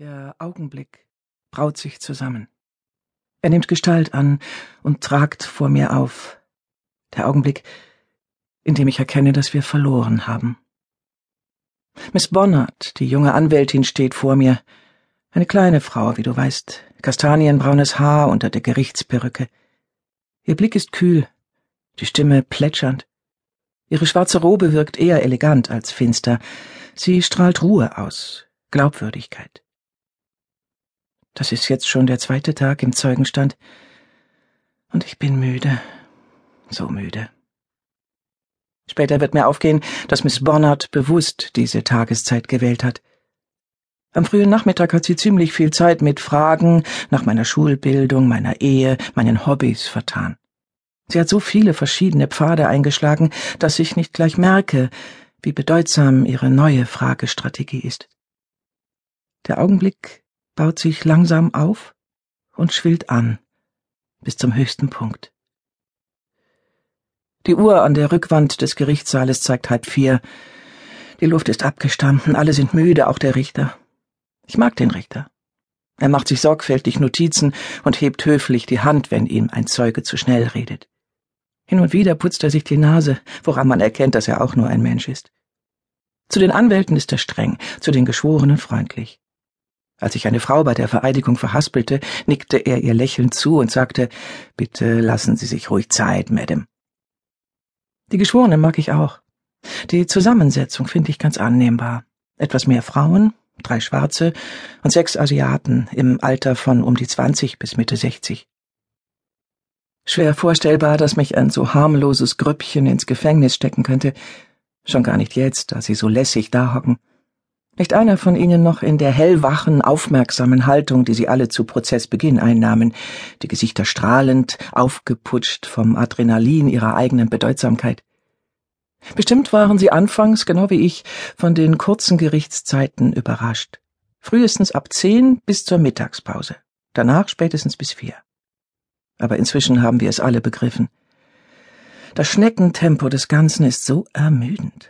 Der Augenblick braut sich zusammen. Er nimmt Gestalt an und tragt vor mir auf. Der Augenblick, in dem ich erkenne, dass wir verloren haben. Miss Bonnert, die junge Anwältin, steht vor mir. Eine kleine Frau, wie du weißt, kastanienbraunes Haar unter der Gerichtsperücke. Ihr Blick ist kühl, die Stimme plätschernd. Ihre schwarze Robe wirkt eher elegant als finster. Sie strahlt Ruhe aus, Glaubwürdigkeit. Das ist jetzt schon der zweite Tag im Zeugenstand. Und ich bin müde. So müde. Später wird mir aufgehen, dass Miss Bonnard bewusst diese Tageszeit gewählt hat. Am frühen Nachmittag hat sie ziemlich viel Zeit mit Fragen nach meiner Schulbildung, meiner Ehe, meinen Hobbys vertan. Sie hat so viele verschiedene Pfade eingeschlagen, dass ich nicht gleich merke, wie bedeutsam ihre neue Fragestrategie ist. Der Augenblick baut sich langsam auf und schwillt an bis zum höchsten Punkt. Die Uhr an der Rückwand des Gerichtssaales zeigt halb vier. Die Luft ist abgestanden, alle sind müde, auch der Richter. Ich mag den Richter. Er macht sich sorgfältig Notizen und hebt höflich die Hand, wenn ihm ein Zeuge zu schnell redet. Hin und wieder putzt er sich die Nase, woran man erkennt, dass er auch nur ein Mensch ist. Zu den Anwälten ist er streng, zu den Geschworenen freundlich. Als sich eine Frau bei der Vereidigung verhaspelte, nickte er ihr lächelnd zu und sagte, Bitte lassen Sie sich ruhig Zeit, Madame. Die Geschworenen mag ich auch. Die Zusammensetzung finde ich ganz annehmbar. Etwas mehr Frauen, drei Schwarze und sechs Asiaten im Alter von um die zwanzig bis Mitte sechzig. Schwer vorstellbar, dass mich ein so harmloses Grüppchen ins Gefängnis stecken könnte, schon gar nicht jetzt, da sie so lässig dahocken. Nicht einer von ihnen noch in der hellwachen, aufmerksamen Haltung, die sie alle zu Prozessbeginn einnahmen, die Gesichter strahlend, aufgeputscht vom Adrenalin ihrer eigenen Bedeutsamkeit. Bestimmt waren sie anfangs, genau wie ich, von den kurzen Gerichtszeiten überrascht. Frühestens ab zehn bis zur Mittagspause, danach spätestens bis vier. Aber inzwischen haben wir es alle begriffen. Das Schneckentempo des Ganzen ist so ermüdend.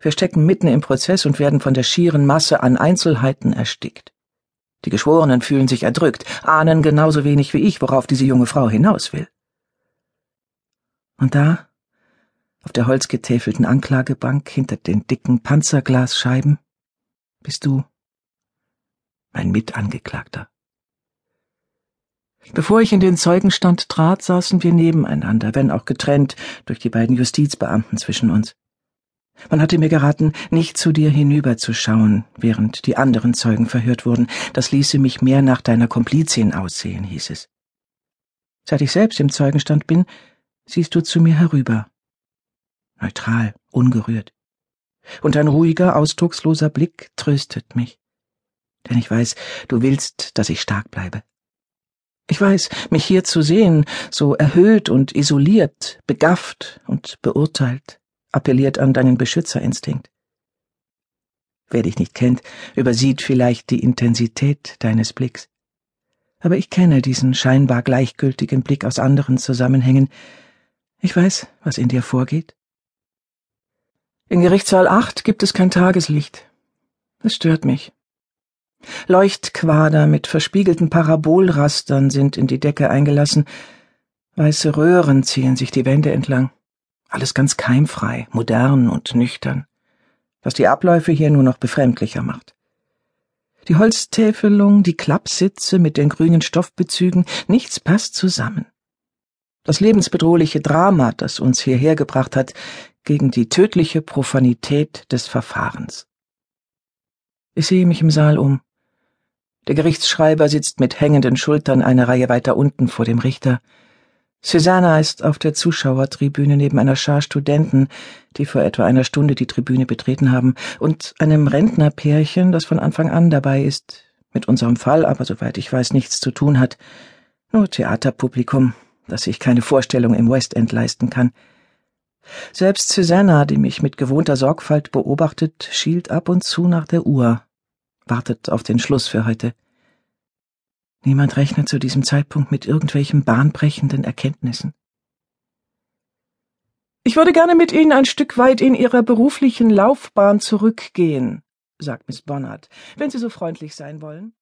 Wir stecken mitten im Prozess und werden von der schieren Masse an Einzelheiten erstickt. Die Geschworenen fühlen sich erdrückt, ahnen genauso wenig wie ich, worauf diese junge Frau hinaus will. Und da, auf der holzgetäfelten Anklagebank hinter den dicken Panzerglasscheiben, bist du mein Mitangeklagter. Bevor ich in den Zeugenstand trat, saßen wir nebeneinander, wenn auch getrennt durch die beiden Justizbeamten zwischen uns. Man hatte mir geraten, nicht zu dir hinüberzuschauen, während die anderen Zeugen verhört wurden. Das ließe mich mehr nach deiner Komplizin aussehen, hieß es. Seit ich selbst im Zeugenstand bin, siehst du zu mir herüber. Neutral, ungerührt. Und ein ruhiger, ausdrucksloser Blick tröstet mich. Denn ich weiß, du willst, dass ich stark bleibe. Ich weiß, mich hier zu sehen, so erhöht und isoliert, begafft und beurteilt, appelliert an deinen Beschützerinstinkt. Wer dich nicht kennt, übersieht vielleicht die Intensität deines Blicks. Aber ich kenne diesen scheinbar gleichgültigen Blick aus anderen Zusammenhängen. Ich weiß, was in dir vorgeht. In Gerichtssaal 8 gibt es kein Tageslicht. Es stört mich. Leuchtquader mit verspiegelten Parabolrastern sind in die Decke eingelassen. Weiße Röhren ziehen sich die Wände entlang. Alles ganz keimfrei, modern und nüchtern, was die Abläufe hier nur noch befremdlicher macht. Die Holztäfelung, die Klappsitze mit den grünen Stoffbezügen, nichts passt zusammen. Das lebensbedrohliche Drama, das uns hierher gebracht hat, gegen die tödliche Profanität des Verfahrens. Ich sehe mich im Saal um. Der Gerichtsschreiber sitzt mit hängenden Schultern eine Reihe weiter unten vor dem Richter. Susanna ist auf der Zuschauertribüne neben einer Schar Studenten, die vor etwa einer Stunde die Tribüne betreten haben, und einem Rentnerpärchen, das von Anfang an dabei ist, mit unserem Fall aber, soweit ich weiß, nichts zu tun hat. Nur Theaterpublikum, das sich keine Vorstellung im West End leisten kann. Selbst Susanna, die mich mit gewohnter Sorgfalt beobachtet, schielt ab und zu nach der Uhr, wartet auf den Schluss für heute. Niemand rechnet zu diesem Zeitpunkt mit irgendwelchen bahnbrechenden Erkenntnissen. Ich würde gerne mit Ihnen ein Stück weit in Ihrer beruflichen Laufbahn zurückgehen, sagt Miss Bonnert, wenn Sie so freundlich sein wollen.